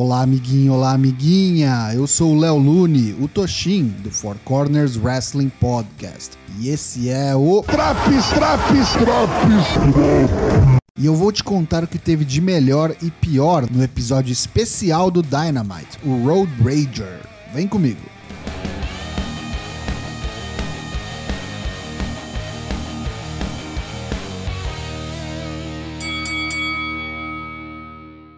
Olá, amiguinho, olá, amiguinha. Eu sou o Léo Lune, o Toshin, do Four Corners Wrestling Podcast. E esse é o. Traps, traps, traps! E eu vou te contar o que teve de melhor e pior no episódio especial do Dynamite, o Road Rager. Vem comigo.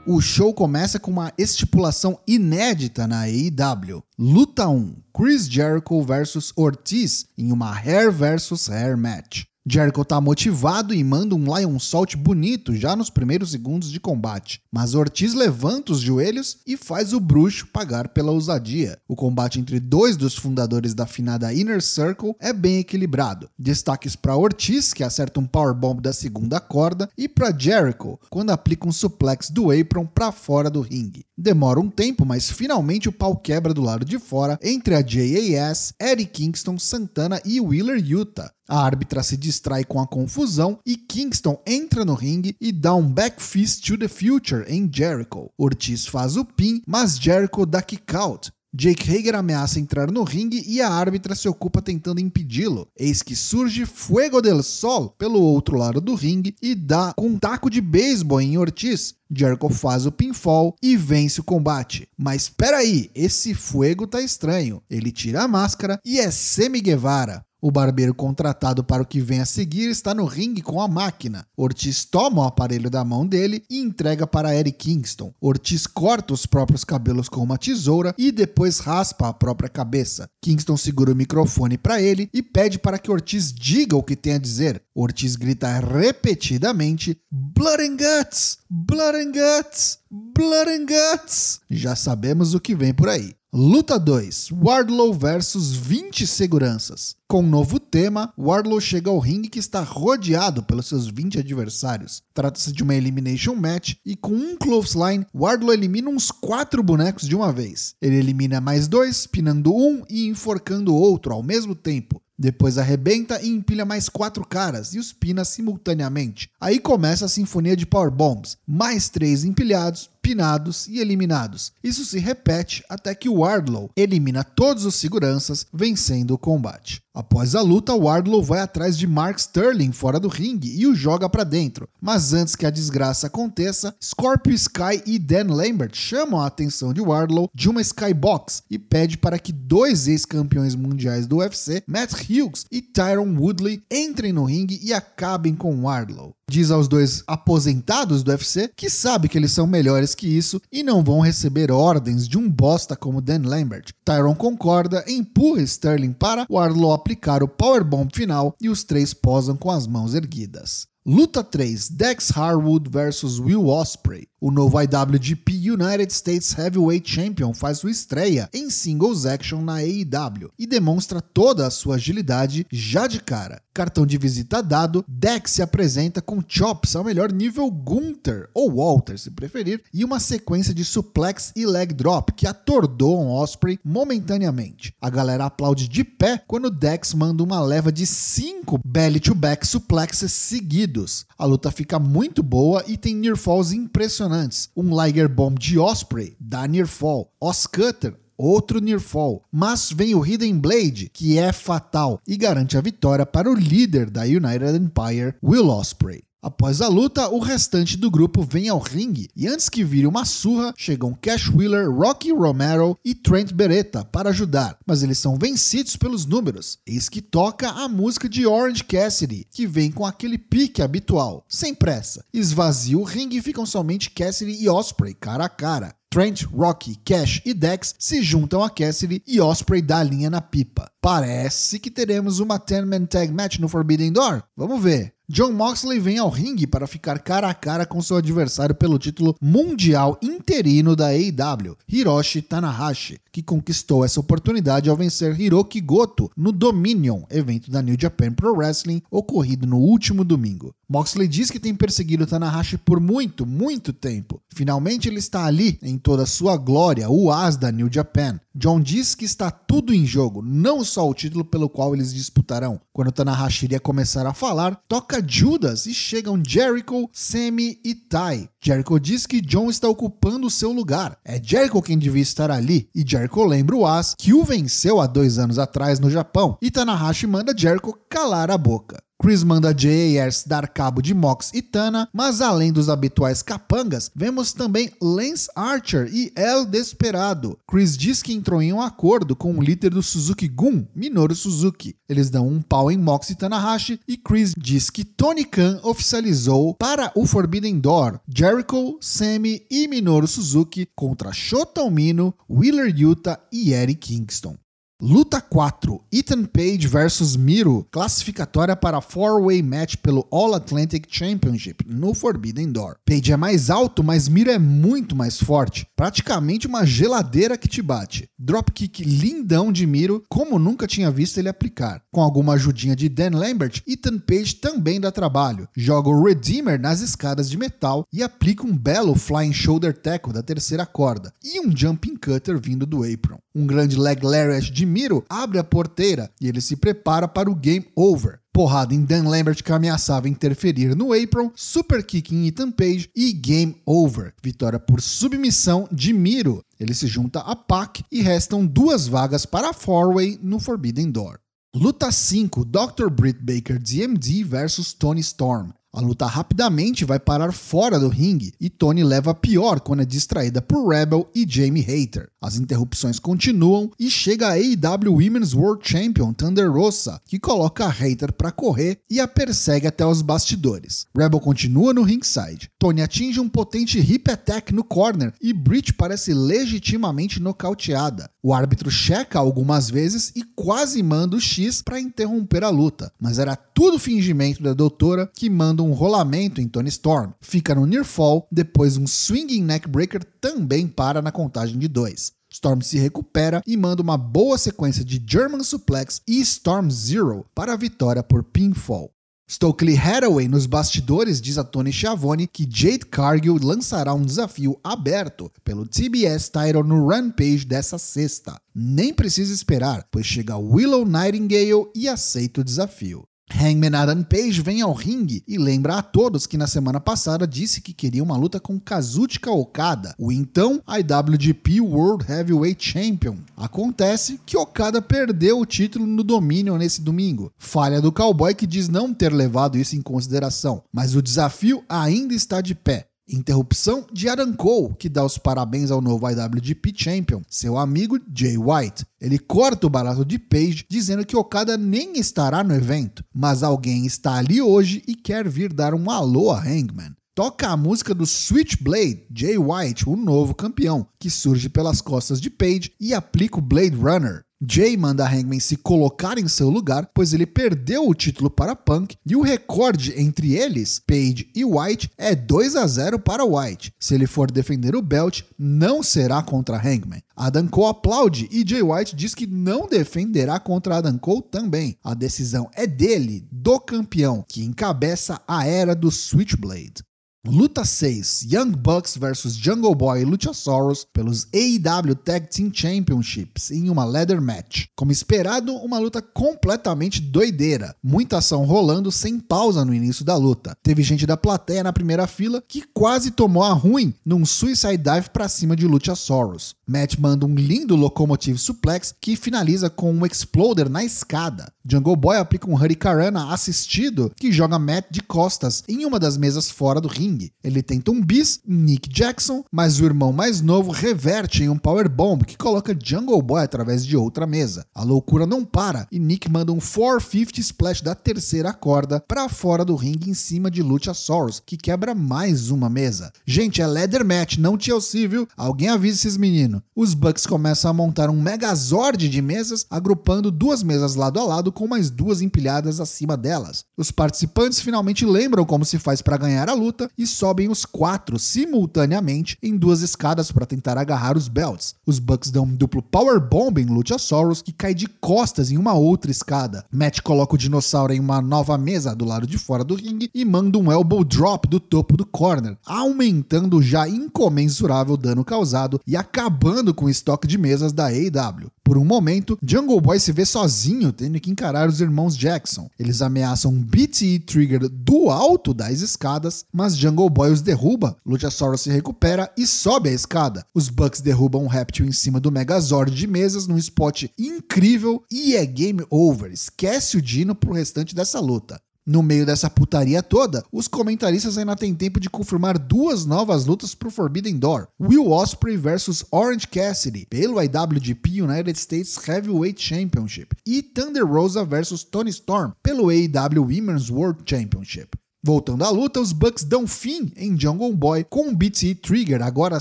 O show começa com uma estipulação inédita na AEW. Luta 1: Chris Jericho versus Ortiz em uma hair versus hair match. Jericho tá motivado e manda um Lion Salt bonito já nos primeiros segundos de combate, mas Ortiz levanta os joelhos e faz o bruxo pagar pela ousadia. O combate entre dois dos fundadores da finada Inner Circle é bem equilibrado. Destaques para Ortiz, que acerta um powerbomb da segunda corda, e para Jericho, quando aplica um suplex do apron para fora do ringue. Demora um tempo, mas finalmente o pau quebra do lado de fora entre a JAS, Eddie Kingston, Santana e Wheeler Utah. A árbitra se distrai com a confusão e Kingston entra no ringue e dá um back fist to the future em Jericho. Ortiz faz o pin, mas Jericho dá kick out. Jake Hager ameaça entrar no ringue e a árbitra se ocupa tentando impedi-lo. Eis que surge Fuego del Sol pelo outro lado do ringue e dá com um taco de beisebol em Ortiz. Jericho faz o pinfall e vence o combate. Mas peraí, esse Fuego tá estranho. Ele tira a máscara e é Semi Guevara. O barbeiro contratado para o que vem a seguir está no ringue com a máquina. Ortiz toma o aparelho da mão dele e entrega para Eric Kingston. Ortiz corta os próprios cabelos com uma tesoura e depois raspa a própria cabeça. Kingston segura o microfone para ele e pede para que Ortiz diga o que tem a dizer. Ortiz grita repetidamente: Blood and Guts! Blood and Guts! Blood and Guts! Já sabemos o que vem por aí. Luta 2: Wardlow versus 20 seguranças. Com um novo tema, Wardlow chega ao ringue que está rodeado pelos seus 20 adversários. Trata-se de uma elimination match e com um clothesline, Wardlow elimina uns 4 bonecos de uma vez. Ele elimina mais dois, pinando um e enforcando outro ao mesmo tempo. Depois arrebenta e empilha mais quatro caras e os pina simultaneamente. Aí começa a sinfonia de powerbombs, mais três empilhados, pinados e eliminados. Isso se repete até que Wardlow elimina todos os seguranças, vencendo o combate. Após a luta, Wardlow vai atrás de Mark Sterling fora do ringue e o joga para dentro. Mas antes que a desgraça aconteça, Scorpio Sky e Dan Lambert chamam a atenção de Wardlow de uma Skybox e pede para que dois ex-campeões mundiais do UFC, Matt Hughes e Tyron Woodley, entrem no ringue e acabem com Wardlow diz aos dois aposentados do UFC que sabe que eles são melhores que isso e não vão receber ordens de um bosta como Dan Lambert. Tyron concorda, empurra Sterling para Wardlow aplicar o powerbomb final e os três posam com as mãos erguidas. Luta 3: Dex Harwood versus Will Osprey. O novo IWGP United States Heavyweight Champion faz sua estreia em Singles Action na AEW e demonstra toda a sua agilidade já de cara. Cartão de visita dado, Dex se apresenta com chops ao melhor nível Gunther, ou Walter se preferir, e uma sequência de suplex e leg drop que atordoam Osprey momentaneamente. A galera aplaude de pé quando Dex manda uma leva de 5 belly-to-back suplexes seguidos. A luta fica muito boa e tem near falls impressionantes. Um Liger Bomb de Osprey dá Near Fall. Oscutter outro near fall. Mas vem o Hidden Blade, que é fatal e garante a vitória para o líder da United Empire, Will Osprey. Após a luta, o restante do grupo vem ao ringue e antes que vire uma surra, chegam Cash Wheeler, Rocky Romero e Trent Beretta para ajudar, mas eles são vencidos pelos números. Eis que toca a música de Orange Cassidy, que vem com aquele pique habitual, sem pressa. Esvazia o ringue e ficam somente Cassidy e Osprey cara a cara. Trent, Rocky, Cash e Dex se juntam a Cassidy e Osprey dá a linha na pipa. Parece que teremos uma 10-man tag match no Forbidden Door. Vamos ver. John Moxley vem ao ringue para ficar cara a cara com seu adversário pelo título mundial interino da AEW, Hiroshi Tanahashi, que conquistou essa oportunidade ao vencer Hiroki Goto no Dominion, evento da New Japan Pro Wrestling ocorrido no último domingo. Moxley diz que tem perseguido Tanahashi por muito, muito tempo. Finalmente ele está ali em toda a sua glória, o as da New Japan. John diz que está tudo em jogo, não só o título pelo qual eles disputarão. Quando Tanahashi iria começar a falar, toca Judas e chegam Jericho, Semi e Tai. Jericho diz que John está ocupando seu lugar. É Jericho quem devia estar ali. E Jericho lembra o As que o venceu há dois anos atrás no Japão. E Tanahashi manda Jericho calar a boca. Chris manda JAS dar cabo de Mox e Tana, mas além dos habituais capangas, vemos também Lance Archer e El Desperado. Chris diz que entrou em um acordo com o líder do Suzuki Gun, Minoru Suzuki. Eles dão um pau em Mox e Tanahashi e Chris diz que Tony Khan oficializou para o Forbidden Door Jericho, Sammy e Minoru Suzuki contra Shota Umino, Wheeler Yuta e Eric Kingston. Luta 4: Ethan Page versus Miro, classificatória para four-way match pelo All Atlantic Championship no Forbidden Door. Page é mais alto, mas Miro é muito mais forte, praticamente uma geladeira que te bate. Dropkick lindão de Miro, como nunca tinha visto ele aplicar. Com alguma ajudinha de Dan Lambert, Ethan Page também dá trabalho. Joga o Redeemer nas escadas de metal e aplica um belo Flying Shoulder Tackle da terceira corda e um Jumping Cutter vindo do apron. Um grande leg lariat de Miro abre a porteira e ele se prepara para o game over. Porrada em Dan Lambert que ameaçava interferir no apron, super kick em Ethan Page e game over. Vitória por submissão de Miro. Ele se junta a Pac e restam duas vagas para a four-way no Forbidden Door. Luta 5: Dr. Britt Baker DMD versus Tony Storm. A luta rapidamente vai parar fora do ringue e Tony leva a pior quando é distraída por Rebel e Jamie Hater. As interrupções continuam e chega a AEW Women's World Champion Thunder Rosa, que coloca a Hater para correr e a persegue até os bastidores. Rebel continua no ringside. Tony atinge um potente hip attack no corner e Britt parece legitimamente nocauteada. O árbitro checa algumas vezes e quase manda o X para interromper a luta, mas era tudo fingimento da doutora que manda um rolamento em Tony Storm. Fica no near fall, depois um swinging neckbreaker também para na contagem de dois. Storm se recupera e manda uma boa sequência de German Suplex e Storm Zero para a vitória por pinfall. Stokely Hathaway nos bastidores diz a Tony Schiavone que Jade Cargill lançará um desafio aberto pelo TBS title no Rampage dessa sexta. Nem precisa esperar, pois chega Willow Nightingale e aceita o desafio. Hangman Adam Page vem ao ringue e lembra a todos que na semana passada disse que queria uma luta com Kazuchika Okada, o então IWGP World Heavyweight Champion. Acontece que Okada perdeu o título no domínio nesse domingo. Falha do cowboy que diz não ter levado isso em consideração, mas o desafio ainda está de pé. Interrupção de Adam Cole, que dá os parabéns ao novo IWGP Champion, seu amigo Jay White. Ele corta o barato de Page, dizendo que Okada nem estará no evento, mas alguém está ali hoje e quer vir dar um alô a Hangman. Toca a música do Switchblade, Jay White, o novo campeão, que surge pelas costas de Page e aplica o Blade Runner. Jay manda Hangman se colocar em seu lugar, pois ele perdeu o título para Punk e o recorde entre eles, Page e White, é 2 a 0 para White. Se ele for defender o belt, não será contra Hangman. Adam Cole aplaude e Jay White diz que não defenderá contra Adam Cole também. A decisão é dele, do campeão, que encabeça a era do Switchblade. Luta 6: Young Bucks vs Jungle Boy e Luchasaurus pelos AEW Tag Team Championships em uma leather match. Como esperado, uma luta completamente doideira. Muita ação rolando sem pausa no início da luta. Teve gente da plateia na primeira fila que quase tomou a ruim num suicide dive para cima de Luchasaurus. Matt manda um lindo locomotive suplex que finaliza com um exploder na escada. Jungle Boy aplica um Hurricanrana assistido que joga Matt de costas em uma das mesas fora do ringue. Ele tenta um bis, Nick Jackson, mas o irmão mais novo reverte em um Power Bomb que coloca Jungle Boy através de outra mesa. A loucura não para e Nick manda um 450 splash da terceira corda para fora do ringue em cima de Luchasaurus, que quebra mais uma mesa. Gente, é leather match, não TLC, viu? Alguém avisa esses meninos os Bucks começam a montar um megazord de mesas, agrupando duas mesas lado a lado com mais duas empilhadas acima delas. Os participantes finalmente lembram como se faz para ganhar a luta e sobem os quatro simultaneamente em duas escadas para tentar agarrar os belts. Os Bucks dão um duplo power bomb em Luchasaurus que cai de costas em uma outra escada. Matt coloca o dinossauro em uma nova mesa do lado de fora do ringue e manda um elbow drop do topo do corner, aumentando o já incomensurável dano causado e acabando acabando com o estoque de mesas da AEW. Por um momento, Jungle Boy se vê sozinho, tendo que encarar os irmãos Jackson. Eles ameaçam BT Trigger do alto das escadas, mas Jungle Boy os derruba. Luchasaurus se recupera e sobe a escada. Os Bucks derrubam um réptil em cima do Megazord de mesas num spot incrível e é game over. Esquece o Dino pro restante dessa luta. No meio dessa putaria toda, os comentaristas ainda têm tempo de confirmar duas novas lutas pro Forbidden Door: Will Ospreay vs Orange Cassidy pelo IWGP United States Heavyweight Championship e Thunder Rosa vs Tony Storm pelo AEW Women's World Championship. Voltando à luta, os Bucks dão fim em Jungle Boy com um BT Trigger agora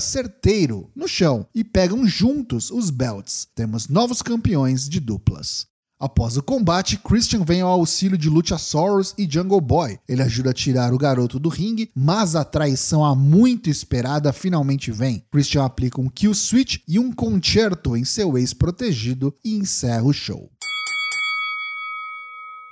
certeiro no chão e pegam juntos os belts. Temos novos campeões de duplas. Após o combate, Christian vem ao auxílio de Luchasaurus e Jungle Boy. Ele ajuda a tirar o garoto do ringue, mas a traição a muito esperada finalmente vem. Christian aplica um kill switch e um concerto em seu ex-protegido e encerra o show.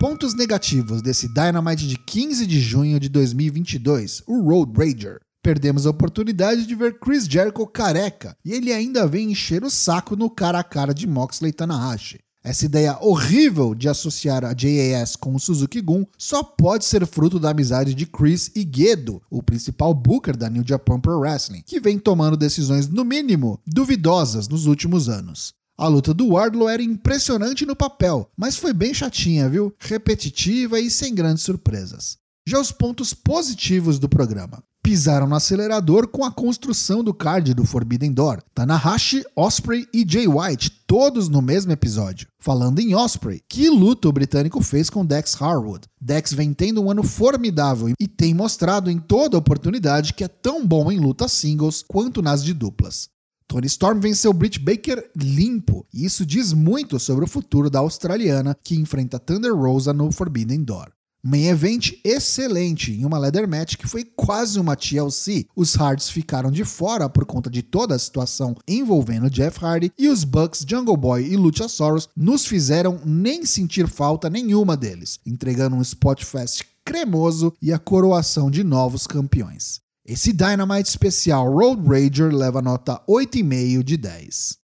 Pontos negativos desse Dynamite de 15 de junho de 2022, o Road Rager. Perdemos a oportunidade de ver Chris Jericho careca e ele ainda vem encher o saco no cara a cara de Moxley Tanahashi. Essa ideia horrível de associar a JAS com o Suzuki Gun só pode ser fruto da amizade de Chris e Gedo, o principal booker da New Japan Pro Wrestling, que vem tomando decisões, no mínimo, duvidosas nos últimos anos. A luta do Wardlow era impressionante no papel, mas foi bem chatinha, viu? Repetitiva e sem grandes surpresas. Já os pontos positivos do programa pisaram no acelerador com a construção do card do Forbidden Door. Tanahashi, Osprey e Jay White, todos no mesmo episódio. Falando em Osprey, que luta o britânico fez com Dex Harwood? Dex vem tendo um ano formidável e tem mostrado em toda oportunidade que é tão bom em lutas singles quanto nas de duplas. Tony Storm venceu Britt Baker limpo, e isso diz muito sobre o futuro da australiana que enfrenta Thunder Rosa no Forbidden Door. Main event excelente em uma leather match que foi quase uma TLC. Os Hards ficaram de fora por conta de toda a situação envolvendo Jeff Hardy e os Bucks, Jungle Boy e Luchasaurus nos fizeram nem sentir falta nenhuma deles, entregando um spot fest cremoso e a coroação de novos campeões. Esse Dynamite especial Road Rager leva nota 8,5 de 10.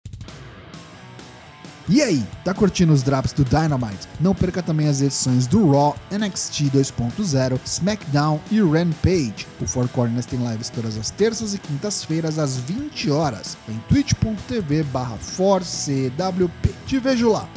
E aí, tá curtindo os drops do Dynamite? Não perca também as edições do Raw, NXT 2.0, SmackDown e Rampage. O Four Corners tem lives todas as terças e quintas-feiras às 20 horas em twitch.tv/4cwp. Te vejo lá.